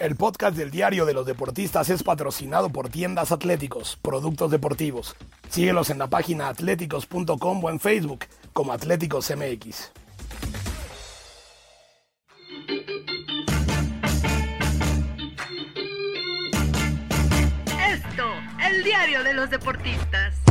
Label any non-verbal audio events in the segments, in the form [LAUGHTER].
El podcast del Diario de los Deportistas es patrocinado por Tiendas Atléticos, productos deportivos. Síguelos en la página atléticos.com o en Facebook como Atléticos MX. Esto, el diario de los deportistas.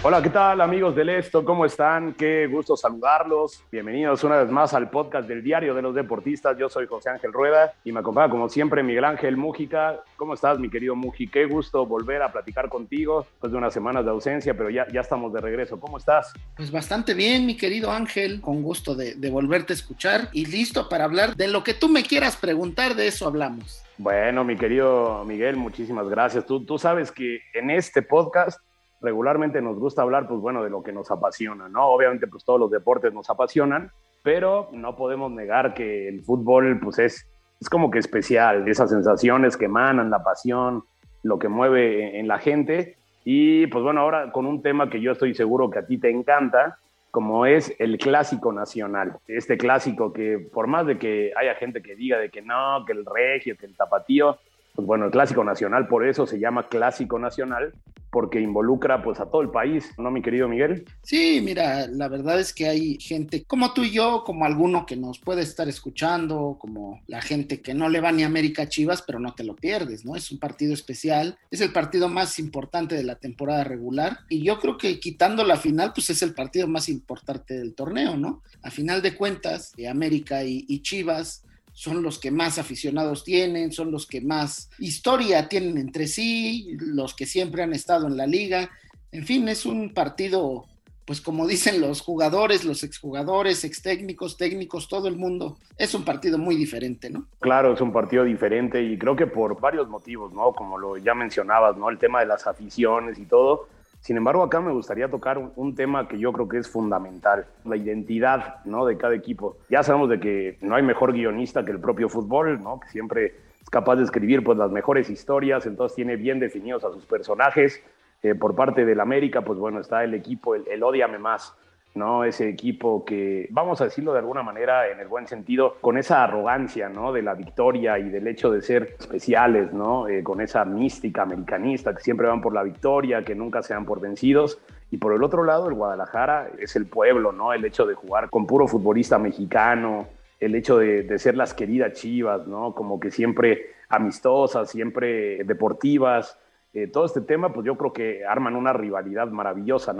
Hola, ¿qué tal amigos del Esto? ¿Cómo están? Qué gusto saludarlos. Bienvenidos una vez más al podcast del Diario de los Deportistas. Yo soy José Ángel Rueda y me acompaña como siempre Miguel Ángel Mújica. ¿Cómo estás, mi querido Muji? Qué gusto volver a platicar contigo después de unas semanas de ausencia, pero ya, ya estamos de regreso. ¿Cómo estás? Pues bastante bien, mi querido Ángel, con gusto de, de volverte a escuchar y listo para hablar de lo que tú me quieras preguntar, de eso hablamos. Bueno, mi querido Miguel, muchísimas gracias. Tú, tú sabes que en este podcast regularmente nos gusta hablar, pues bueno, de lo que nos apasiona, ¿no? Obviamente, pues todos los deportes nos apasionan, pero no podemos negar que el fútbol, pues es, es como que especial, esas sensaciones que emanan, la pasión, lo que mueve en la gente. Y pues bueno, ahora con un tema que yo estoy seguro que a ti te encanta, como es el clásico nacional. Este clásico que por más de que haya gente que diga de que no, que el regio, que el tapatío, pues bueno, el clásico nacional por eso se llama clásico nacional, porque involucra pues a todo el país, ¿no, mi querido Miguel? Sí, mira, la verdad es que hay gente como tú y yo, como alguno que nos puede estar escuchando, como la gente que no le va ni a América Chivas, pero no te lo pierdes, ¿no? Es un partido especial, es el partido más importante de la temporada regular y yo creo que quitando la final, pues es el partido más importante del torneo, ¿no? A final de cuentas, América y, y Chivas son los que más aficionados tienen, son los que más historia tienen entre sí, los que siempre han estado en la liga. En fin, es un partido, pues como dicen los jugadores, los exjugadores, ex técnicos, técnicos, todo el mundo, es un partido muy diferente, ¿no? Claro, es un partido diferente y creo que por varios motivos, ¿no? Como lo ya mencionabas, ¿no? El tema de las aficiones y todo. Sin embargo, acá me gustaría tocar un, tema que yo creo que es fundamental, la identidad ¿no? de cada equipo. Ya sabemos de que no hay mejor guionista que el propio fútbol, ¿no? que siempre es capaz de escribir pues, las mejores historias, entonces tiene bien definidos a sus personajes. Eh, por parte del América, pues bueno, está el equipo, el, el odiame más, ¿no? Ese equipo que, vamos a decirlo de alguna manera, en el buen sentido, con esa arrogancia, ¿no? De la victoria y del hecho de ser especiales, ¿no? Eh, con esa mística americanista, que siempre van por la victoria, que nunca se dan por vencidos. Y por el otro lado, el Guadalajara es el pueblo, ¿no? El hecho de jugar con puro futbolista mexicano, el hecho de, ser las queridas chivas, ¿no? Como que siempre amistosas, siempre deportivas. Eh, todo este tema, pues yo creo que arman una rivalidad maravillosa.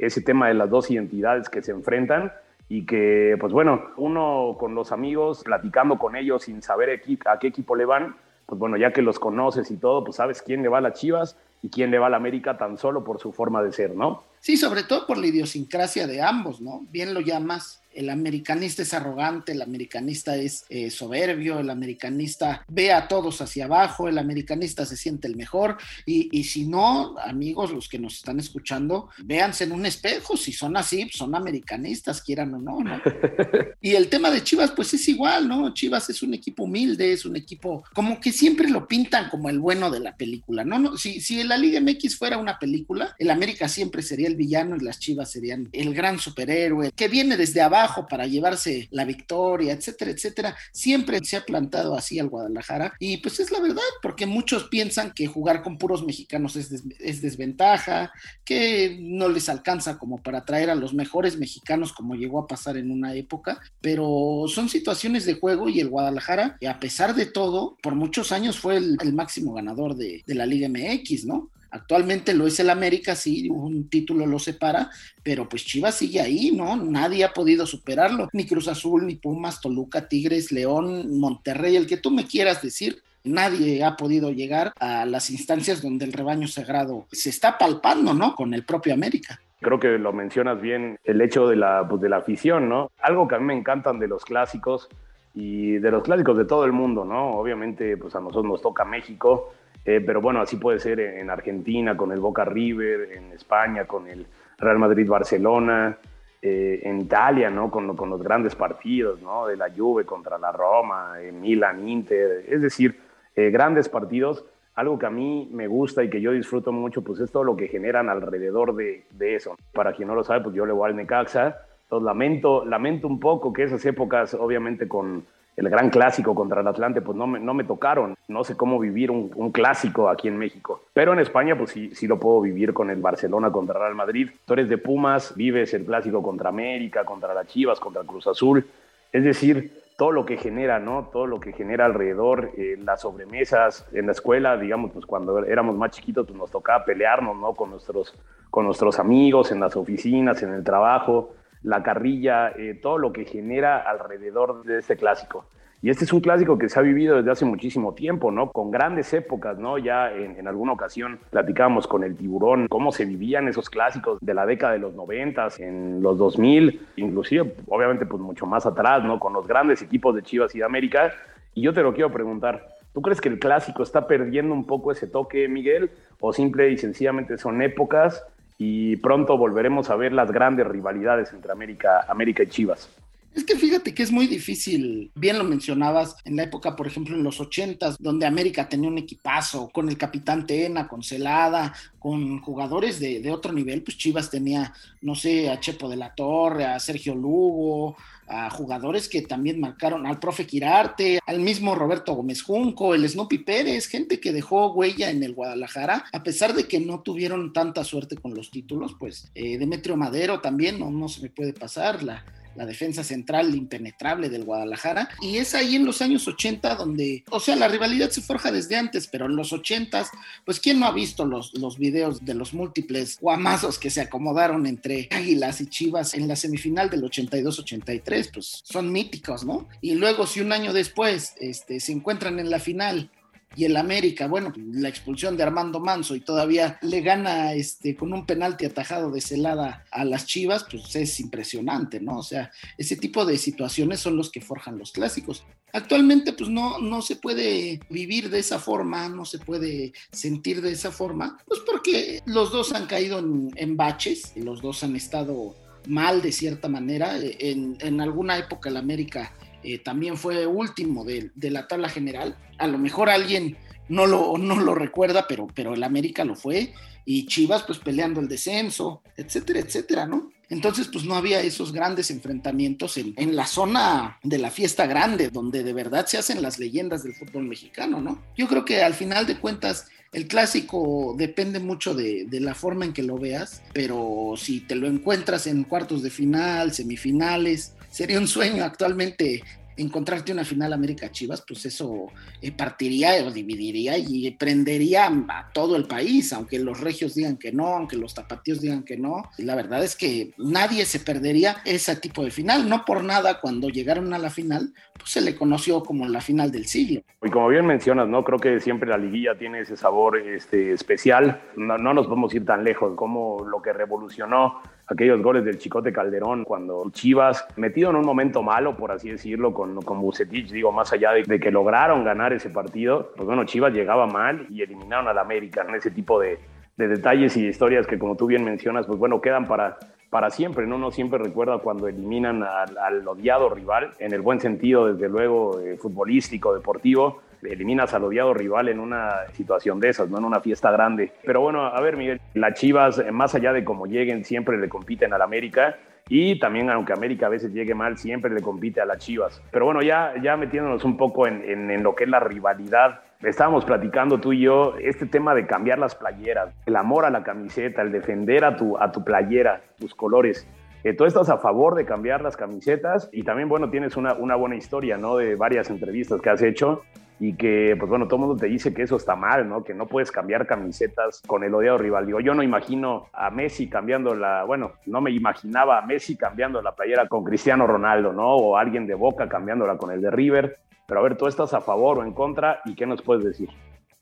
Ese tema de las dos identidades que se enfrentan y que, pues bueno, uno con los amigos, platicando con ellos sin saber a qué equipo le van, pues bueno, ya que los conoces y todo, pues sabes quién le va a las Chivas y quién le va a la América tan solo por su forma de ser, ¿no? Sí, sobre todo por la idiosincrasia de ambos, ¿no? Bien lo llamas. El americanista es arrogante, el americanista es eh, soberbio, el americanista ve a todos hacia abajo, el americanista se siente el mejor. Y, y, si no, amigos, los que nos están escuchando, véanse en un espejo. Si son así, son americanistas, quieran o no, ¿no? [LAUGHS] y el tema de Chivas, pues es igual, ¿no? Chivas es un equipo humilde, es un equipo como que siempre lo pintan como el bueno de la película, ¿no? no si, si la Liga MX fuera una película, el América siempre sería el villano y las Chivas serían el gran superhéroe que viene desde abajo para llevarse la victoria, etcétera, etcétera. Siempre se ha plantado así al Guadalajara y pues es la verdad, porque muchos piensan que jugar con puros mexicanos es, des es desventaja, que no les alcanza como para traer a los mejores mexicanos como llegó a pasar en una época, pero son situaciones de juego y el Guadalajara, a pesar de todo, por muchos años fue el, el máximo ganador de, de la Liga MX, ¿no? Actualmente lo es el América, sí, un título lo separa, pero pues Chivas sigue ahí, ¿no? Nadie ha podido superarlo, ni Cruz Azul, ni Pumas, Toluca, Tigres, León, Monterrey, el que tú me quieras decir. Nadie ha podido llegar a las instancias donde el rebaño sagrado se está palpando, ¿no? Con el propio América. Creo que lo mencionas bien, el hecho de la, pues, de la afición, ¿no? Algo que a mí me encantan de los clásicos y de los clásicos de todo el mundo, ¿no? Obviamente, pues a nosotros nos toca México, eh, pero bueno, así puede ser en Argentina con el Boca River, en España con el Real Madrid-Barcelona, eh, en Italia, ¿no? Con, con, los grandes partidos, ¿no? De la Juve contra la Roma, Milan, Inter, es decir, eh, grandes partidos. Algo que a mí me gusta y que yo disfruto mucho, pues es todo lo que generan alrededor de, de eso. Para quien no lo sabe, pues yo le voy al Necaxa. Entonces lamento, lamento un poco que esas épocas, obviamente con el gran clásico contra el Atlante, pues no me, no me tocaron. No sé cómo vivir un, un, clásico aquí en México. Pero en España, pues sí, sí lo puedo vivir con el Barcelona contra Real Madrid. Tú eres de Pumas, vives el clásico contra América, contra las Chivas, contra Cruz Azul. Es decir, todo lo que genera, ¿no? Todo lo que genera alrededor, eh, las sobremesas en la escuela, digamos, pues cuando éramos más chiquitos, pues nos tocaba pelearnos, ¿no? Con nuestros, con nuestros amigos, en las oficinas, en el trabajo la carrilla, eh, todo lo que genera alrededor de este clásico. Y este es un clásico que se ha vivido desde hace muchísimo tiempo, ¿no? Con grandes épocas, ¿no? Ya en, en alguna ocasión platicábamos con el tiburón cómo se vivían esos clásicos de la década de los 90, en los 2000, inclusive, obviamente, pues mucho más atrás, ¿no? Con los grandes equipos de Chivas y de América. Y yo te lo quiero preguntar, ¿tú crees que el clásico está perdiendo un poco ese toque, Miguel? ¿O simple y sencillamente son épocas y pronto volveremos a ver las grandes rivalidades entre América, América y Chivas. Es que fíjate que es muy difícil, bien lo mencionabas, en la época, por ejemplo, en los ochentas, donde América tenía un equipazo, con el capitán Tena, con Celada, con jugadores de, otro nivel, pues Chivas tenía, no sé, a Chepo de la Torre, a Sergio Lugo, a jugadores que también marcaron, al profe Quirarte, al mismo Roberto Gómez Junco, el Snoopy Pérez, gente que dejó huella en el Guadalajara, a pesar de que no tuvieron tanta suerte con los títulos, pues eh, Demetrio Madero también, no, no se me puede pasar, la, la defensa central impenetrable del Guadalajara. Y es ahí en los años 80 donde, o sea, la rivalidad se forja desde antes, pero en los 80, pues ¿quién no ha visto los, los videos de los múltiples guamazos que se acomodaron entre Águilas y Chivas en la semifinal del 82-83? Pues son míticos, ¿no? Y luego si un año después este, se encuentran en la final y el América, bueno, la expulsión de Armando Manso y todavía le gana este con un penalti atajado de celada a las Chivas, pues es impresionante, ¿no? O sea, ese tipo de situaciones son los que forjan los clásicos. Actualmente, pues no, no se puede vivir de esa forma, no se puede sentir de esa forma, pues porque los dos han caído en, en baches, los dos han estado mal de cierta manera. En alguna época el América eh, también fue último de, la tabla general. A lo mejor alguien no lo, no lo recuerda, pero, pero el América lo fue. Y Chivas, pues peleando el descenso, etcétera, etcétera, ¿no? Entonces, pues no había esos grandes enfrentamientos en, en, la zona de la fiesta grande, donde de verdad se hacen las leyendas del fútbol mexicano, ¿no? Yo creo que al final de cuentas, el clásico depende mucho de la forma en que lo veas, pero si te lo encuentras en cuartos de final, semifinales, sería un sueño actualmente encontrarte una final América Chivas, pues eso eh, partiría o dividiría y prendería a todo el país, aunque los regios digan que no, aunque los tapatíos digan que no. La verdad es que nadie se perdería ese tipo de final. No por nada, cuando llegaron a la final, pues se le conoció como la final del siglo. Y como bien mencionas, ¿no? Creo que siempre la liguilla tiene ese sabor este, especial. No, no nos podemos ir tan lejos como lo que revolucionó aquellos goles del Chicote Calderón cuando Chivas, metido en un momento malo, por así decirlo, con, con Bucetich, digo, más allá de, que lograron ganar ese partido, pues bueno, Chivas llegaba mal y eliminaron al América en ese tipo de, de detalles y historias que como tú bien mencionas, pues bueno, quedan para, para siempre, ¿no? Uno siempre recuerda cuando eliminan al, al odiado rival, en el buen sentido, desde luego, eh, futbolístico, deportivo, eliminas al odiado rival en una situación de esas, no en una fiesta grande. Pero bueno, a ver, Miguel, las Chivas, eh, más allá de cómo lleguen, siempre le compiten al América. Y también, aunque América a veces llegue mal, siempre le compite a las Chivas. Pero bueno, ya, ya metiéndonos un poco en, en, en lo que es la rivalidad, estábamos platicando tú y yo este tema de cambiar las playeras, el amor a la camiseta, el defender a tu, a tu playera, tus colores. Eh, tú estás a favor de cambiar las camisetas y también, bueno, tienes una, una buena historia, ¿no? De varias entrevistas que has hecho y que, pues bueno, todo el mundo te dice que eso está mal, ¿no? Que no puedes cambiar camisetas con el odiado rival. Digo, yo no imagino a Messi cambiando la, bueno, no me imaginaba a Messi cambiando la playera con Cristiano Ronaldo, ¿no? O alguien de Boca cambiándola con el de River. Pero a ver, ¿tú estás a favor o en contra y qué nos puedes decir?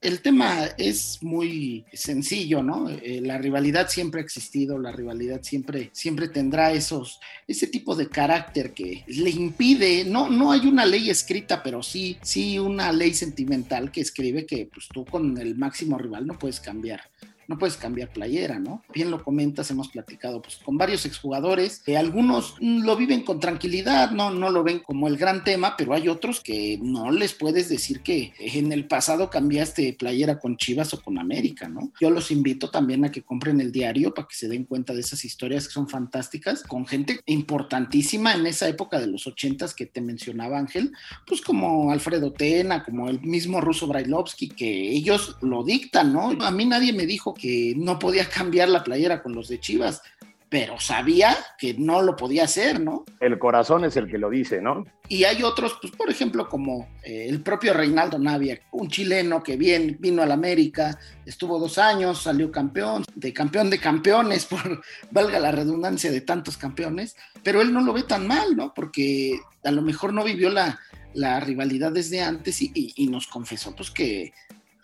El tema es muy sencillo, ¿no? Eh, la rivalidad siempre ha existido, la rivalidad siempre, siempre tendrá esos, ese tipo de carácter que le impide, no, no hay una ley escrita, pero sí, sí una ley sentimental que escribe que pues, tú con el máximo rival no puedes cambiar no puedes cambiar playera, ¿no? Bien lo comentas, hemos platicado pues, con varios exjugadores, que algunos lo viven con tranquilidad, no, no lo ven como el gran tema, pero hay otros que no les puedes decir que en el pasado cambiaste playera con Chivas o con América, ¿no? Yo los invito también a que compren el diario para que se den cuenta de esas historias que son fantásticas, con gente importantísima en esa época de los ochentas que te mencionaba Ángel, pues como Alfredo Tena, como el mismo Ruso Brailovsky, que ellos lo dictan, ¿no? A mí nadie me dijo que no podía cambiar la playera con los de Chivas, pero sabía que no lo podía hacer, ¿no? El corazón es el que lo dice, ¿no? Y hay otros, pues por ejemplo, como eh, el propio Reinaldo Navia, un chileno que bien vino a la América, estuvo dos años, salió campeón, de campeón de campeones, [LAUGHS] por valga la redundancia de tantos campeones, pero él no lo ve tan mal, ¿no? Porque a lo mejor no vivió la, la rivalidad desde antes y, y nos confesó pues que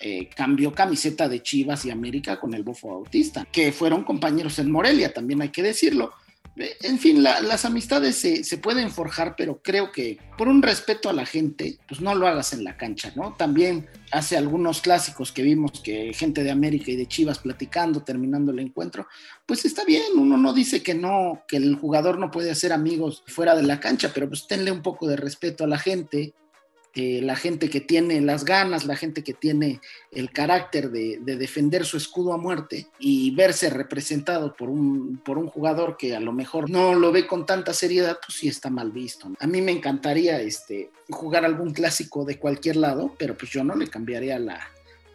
eh, cambió camiseta de Chivas y América con el Bofo Bautista, que fueron compañeros en Morelia, también hay que decirlo. Eh, en fin, las amistades se, pueden forjar, pero creo que por un respeto a la gente, pues no lo hagas en la cancha, ¿no? También hace algunos clásicos que vimos que gente de América y de Chivas platicando, terminando el encuentro, pues está bien, uno no dice que no, que el jugador no puede hacer amigos fuera de la cancha, pero pues tenle un poco de respeto a la gente, eh, la gente que tiene las ganas, la gente que tiene el carácter de, defender su escudo a muerte y verse representado por un, por un jugador que a lo mejor no lo ve con tanta seriedad, pues sí está mal visto. A mí me encantaría este, jugar algún clásico de cualquier lado, pero pues yo no le cambiaría la,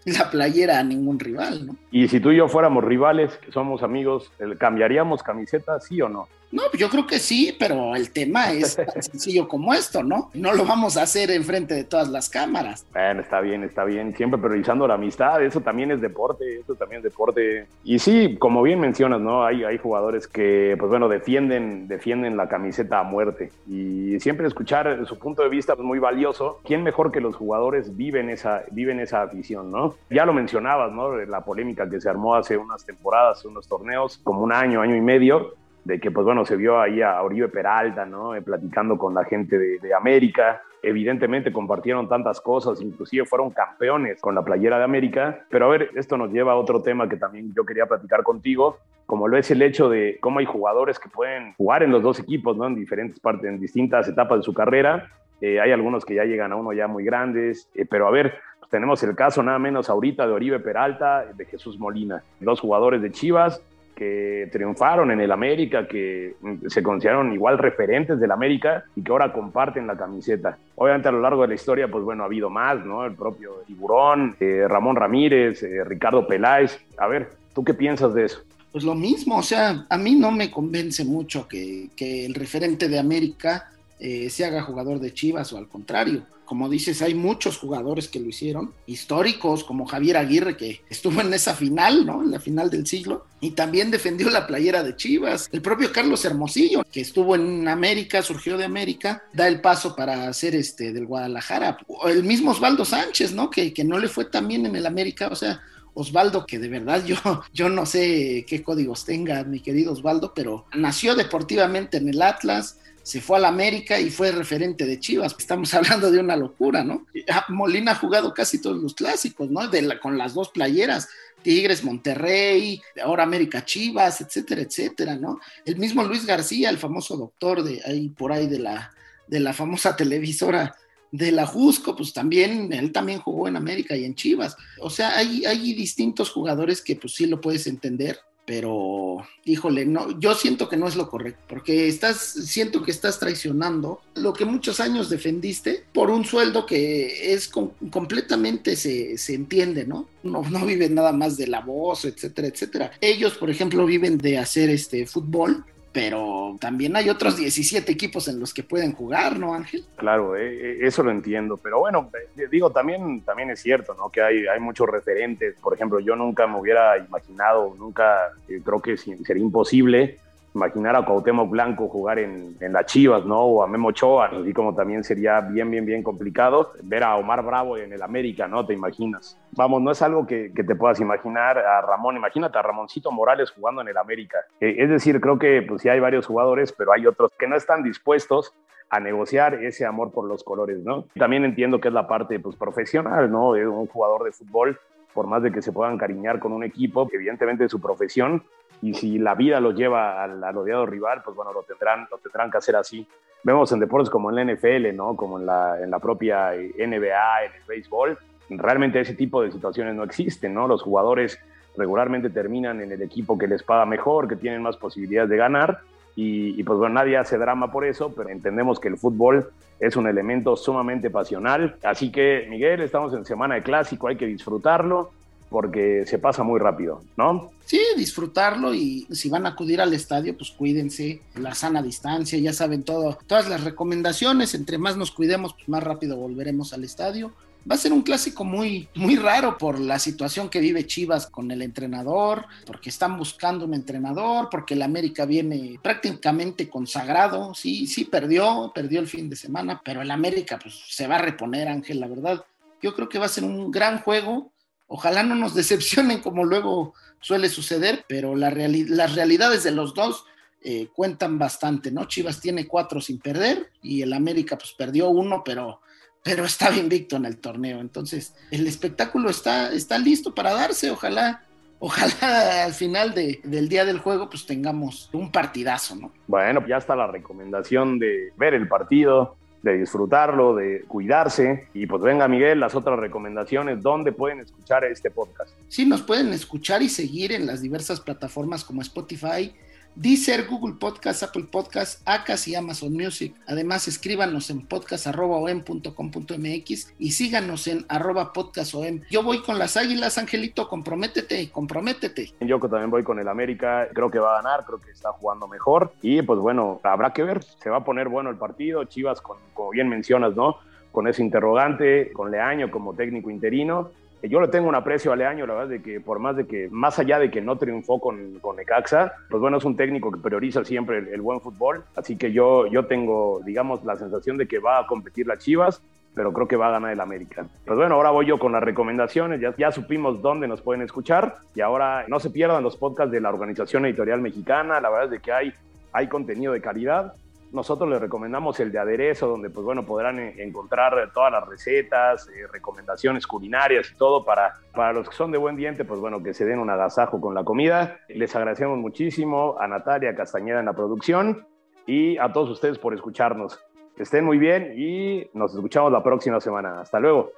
la playera a ningún rival, ¿no? Y si tú y yo fuéramos rivales, que somos amigos, ¿cambiaríamos camiseta, sí o no? No, yo creo que sí, pero el tema es tan [LAUGHS] sencillo como esto, ¿no? No lo vamos a hacer enfrente de todas las cámaras. Bueno, está bien, está bien. Siempre priorizando la amistad, eso también es deporte, eso también es deporte. Y sí, como bien mencionas, ¿no? Hay, hay jugadores que, pues bueno, defienden, defienden la camiseta a muerte. Y siempre escuchar su punto de vista es muy valioso. ¿Quién mejor que los jugadores viven esa, viven esa afición, ¿no? Ya lo mencionabas, ¿no? La polémica que se armó hace unas temporadas, unos torneos, como un año, año y medio de que pues bueno, se vio ahí a Oribe Peralta, ¿no? Eh, platicando con la gente de, América. Evidentemente compartieron tantas cosas, inclusive fueron campeones con la playera de América. Pero a ver, esto nos lleva a otro tema que también yo quería platicar contigo, como lo es el hecho de cómo hay jugadores que pueden jugar en los dos equipos, ¿no? En diferentes partes, en distintas etapas de su carrera. Eh, hay algunos que ya llegan a uno ya muy grandes, eh, pero a ver, pues tenemos el caso nada menos ahorita de Oribe Peralta, de Jesús Molina, dos jugadores de Chivas que triunfaron en el América, que se consideraron igual referentes del América y que ahora comparten la camiseta. Obviamente a lo largo de la historia, pues bueno, ha habido más, ¿no? El propio Tiburón, eh, Ramón Ramírez, eh, Ricardo Peláez. A ver, ¿tú qué piensas de eso? Pues lo mismo, o sea, a mí no me convence mucho que, que el referente de América eh, se haga jugador de Chivas o al contrario. Como dices, hay muchos jugadores que lo hicieron, históricos como Javier Aguirre, que estuvo en esa final, ¿no? En la final del siglo, y también defendió la playera de Chivas. El propio Carlos Hermosillo, que estuvo en América, surgió de América, da el paso para ser este del Guadalajara. el mismo Osvaldo Sánchez, ¿no? Que, que no le fue tan bien en el América, o sea, Osvaldo, que de verdad yo, [LAUGHS] yo no sé qué códigos tenga mi querido Osvaldo, pero nació deportivamente en el Atlas, se fue a la América y fue referente de Chivas. Estamos [LAUGHS] hablando de una locura, ¿no? Ah, Molina ha jugado casi todos los clásicos, ¿no? De con las dos playeras. Tigres, Monterrey, ahora América Chivas, etcétera, etcétera, ¿no? El mismo Luis García, el famoso doctor de ahí por ahí de la, de la famosa [LAUGHS] televisora de la Jusco, pues también, él también jugó en América y en Chivas. O sea, hay, hay distintos jugadores que pues sí lo puedes entender pero híjole, no, yo siento que no es lo correcto, porque estás, siento que estás traicionando lo que muchos años defendiste por un sueldo que es completamente se, se, entiende, ¿no? ¿no? No viven nada más de la voz, etcétera, etcétera. Ellos, por ejemplo, viven de hacer este fútbol pero también hay otros 17 equipos en los que pueden jugar, ¿no, Ángel? Claro, eh, eh, eso lo entiendo, pero bueno, eh, digo, también, también es cierto, ¿no? Que hay, hay muchos referentes, por ejemplo, yo nunca me hubiera imaginado, nunca, creo que sería imposible imaginar a Cuauhtémoc Blanco jugar en, en las Chivas, ¿no? O a Memo Ochoa, así como también sería bien, bien, bien complicado ver a Omar Bravo en el América, ¿no? Te imaginas. Vamos, no es algo que, que te puedas imaginar a Ramón, imagínate a Ramoncito Morales jugando en el América. Eh, es decir, creo que pues sí hay varios jugadores, pero hay otros que no están dispuestos a negociar ese amor por los colores, ¿no? También entiendo que es la parte pues, profesional, ¿no? De un jugador de fútbol, por más de que se puedan cariñar con un equipo, evidentemente es su profesión, y si la vida los lleva al, al, odiado rival, pues bueno, lo tendrán, lo tendrán que hacer así. Vemos en deportes como en la NFL, ¿no? Como en la, en la propia NBA, en el béisbol, realmente ese tipo de situaciones no existen, ¿no? Los jugadores regularmente terminan en el equipo que les paga mejor, que tienen más posibilidades de ganar, y, y, pues bueno, nadie hace drama por eso, pero entendemos que el fútbol es un elemento sumamente pasional. Así que, Miguel, estamos en semana de clásico, hay que disfrutarlo porque se pasa muy rápido, ¿no? Sí, disfrutarlo y si van a acudir al estadio, pues cuídense, la sana distancia, ya saben todo, todas las recomendaciones, entre más nos cuidemos, pues más rápido volveremos al estadio. Va a ser un clásico muy, muy raro por la situación que vive Chivas con el entrenador, porque están buscando un entrenador, porque el América viene prácticamente consagrado. Sí, sí, perdió, perdió el fin de semana, pero el América pues, se va a reponer, Ángel, la verdad. Yo creo que va a ser un gran juego. Ojalá no nos decepcionen como luego suele suceder, pero las realidades de los dos eh, cuentan bastante, ¿no? Chivas tiene cuatro sin perder y el América pues perdió uno, pero pero estaba invicto en el torneo. Entonces, el espectáculo está, está listo para darse. Ojalá, ojalá al final de, del día del juego, pues tengamos un partidazo, ¿no? Bueno, ya está la recomendación de ver el partido, de disfrutarlo, de cuidarse. Y pues venga, Miguel, las otras recomendaciones, ¿dónde pueden escuchar este podcast? Sí, nos pueden escuchar y seguir en las diversas plataformas como Spotify, Deezer, Google Podcast, Apple Podcast, Acas y Amazon Music. Además, escríbanos en podcast.om.com.mx y síganos en arroba podcastom. Yo voy con las águilas, Angelito, comprométete, comprométete. Yo también voy con el América, creo que va a ganar, creo que está jugando mejor y pues bueno, habrá que ver, se va a poner bueno el partido, Chivas, con, como bien mencionas, ¿no? Con ese interrogante, con Leaño como técnico interino yo le tengo un aprecio a Leaño, la verdad, de que por más de que, más allá de que no triunfó con, con Necaxa, pues bueno, es un técnico que prioriza siempre el, el, buen fútbol. Así que yo, yo tengo, digamos, la sensación de que va a competir las Chivas, pero creo que va a ganar el América. Pues bueno, ahora voy yo con las recomendaciones. Ya, ya supimos dónde nos pueden escuchar y ahora no se pierdan los podcasts de la Organización Editorial Mexicana. La verdad es de que hay, hay contenido de calidad nosotros les recomendamos el de aderezo, donde pues bueno, podrán encontrar todas las recetas, eh, recomendaciones culinarias y todo para, para los que son de buen diente, pues bueno, que se den un agasajo con la comida. Les agradecemos muchísimo a Natalia Castañeda en la producción y a todos ustedes por escucharnos. Estén muy bien y nos escuchamos la próxima semana. Hasta luego.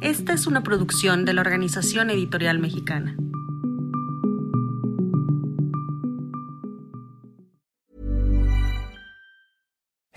Esta es una producción de la Organización Editorial Mexicana.